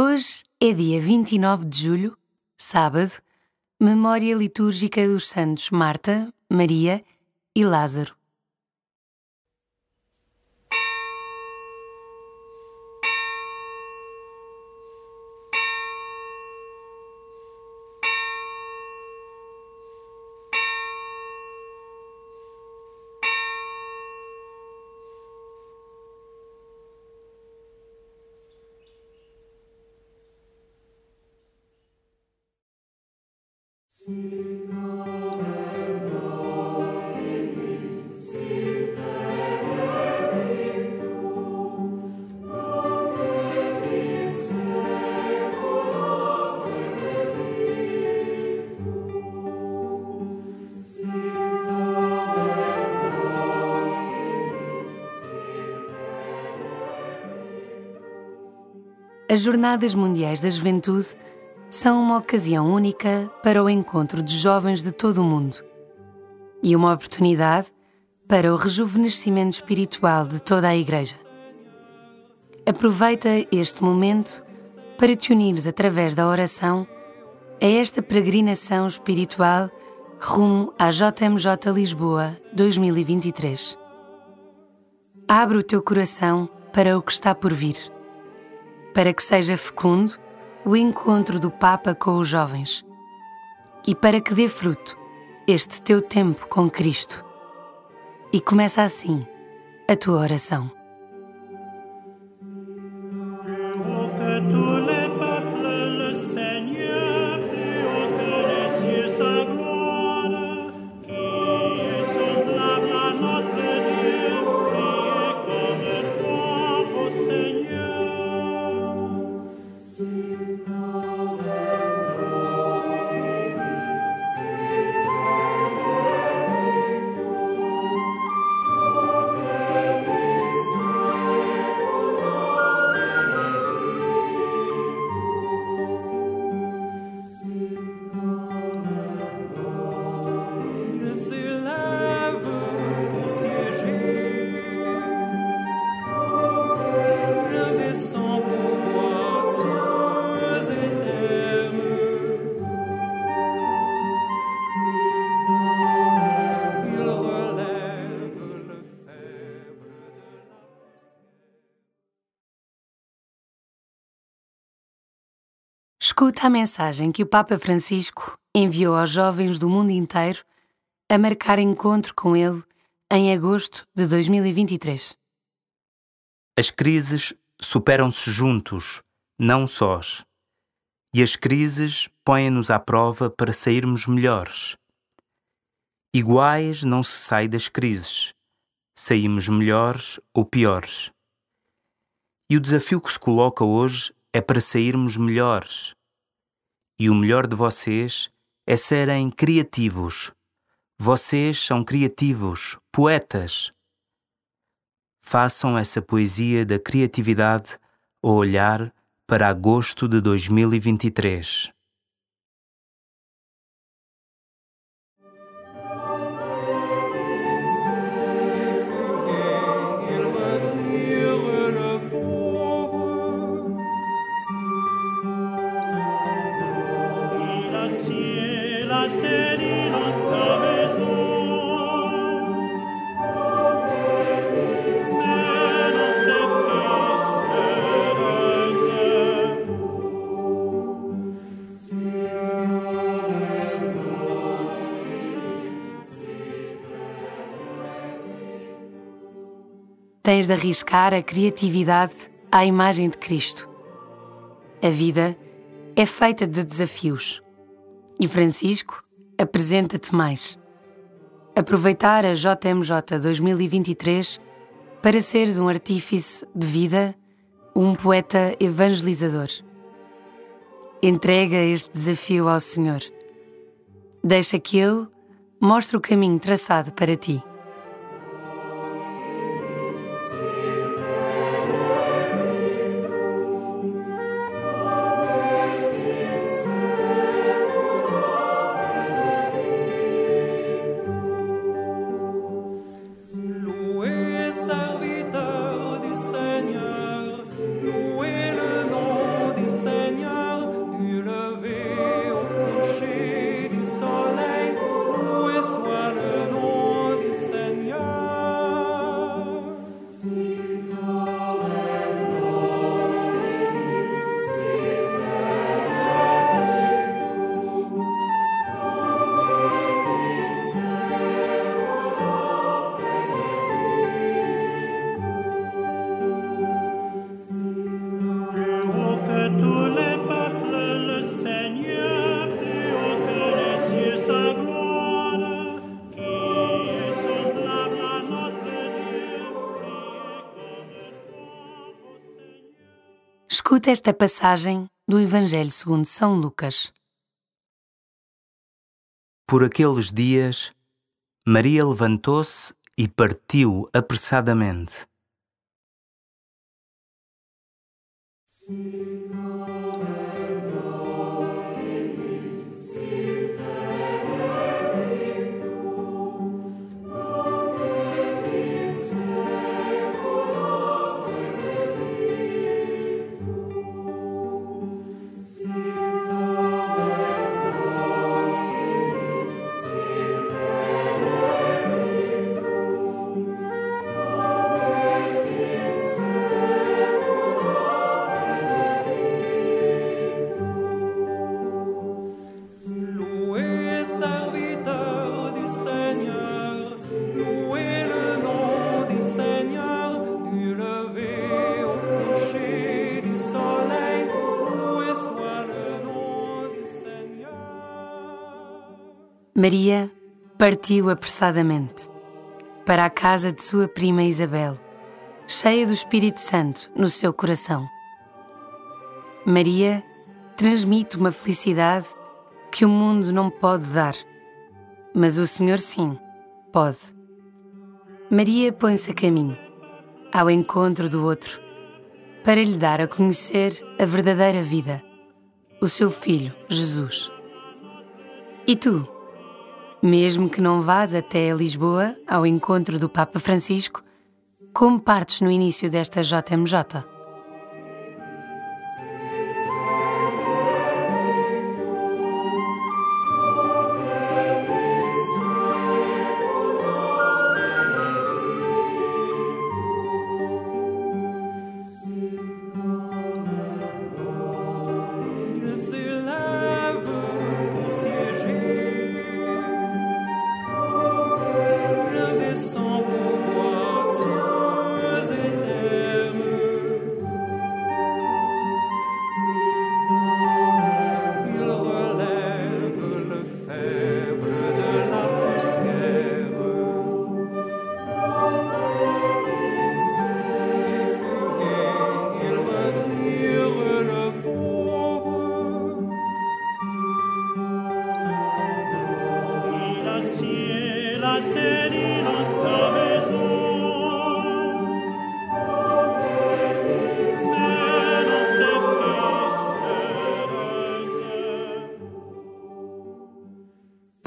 Hoje é dia 29 de julho, sábado, memória litúrgica dos santos Marta, Maria e Lázaro. As Jornadas Mundiais da Juventude são uma ocasião única para o encontro de jovens de todo o mundo e uma oportunidade para o rejuvenescimento espiritual de toda a Igreja. Aproveita este momento para te unires através da oração a esta peregrinação espiritual rumo à JMJ Lisboa 2023. Abre o teu coração para o que está por vir para que seja fecundo o encontro do Papa com os jovens e para que dê fruto este teu tempo com Cristo. E começa assim a tua oração. Escuta a mensagem que o Papa Francisco enviou aos jovens do mundo inteiro a marcar encontro com ele em agosto de 2023. As crises superam-se juntos, não sós. E as crises põem-nos à prova para sairmos melhores. Iguais não se sai das crises. Saímos melhores ou piores. E o desafio que se coloca hoje é para sairmos melhores e o melhor de vocês é serem criativos. Vocês são criativos, poetas. Façam essa poesia da criatividade ao olhar para agosto de 2023. Tens de arriscar a criatividade à imagem de Cristo. A vida é feita de desafios. E Francisco apresenta-te mais. Aproveitar a JMJ 2023 para seres um artífice de vida, um poeta evangelizador. Entrega este desafio ao Senhor. Deixa que Ele mostre o caminho traçado para ti. Escuta esta passagem do Evangelho segundo São Lucas. Por aqueles dias, Maria levantou-se e partiu apressadamente. Louez, Maria partiu apressadamente para a casa de sua prima Isabel, cheia do Espírito Santo no seu coração. Maria transmite uma felicidade que o mundo não pode dar, mas o Senhor sim pode. Maria põe-se a caminho, ao encontro do outro, para lhe dar a conhecer a verdadeira vida, o seu Filho, Jesus. E tu? Mesmo que não vás até Lisboa ao encontro do Papa Francisco, como partes no início desta JMJ?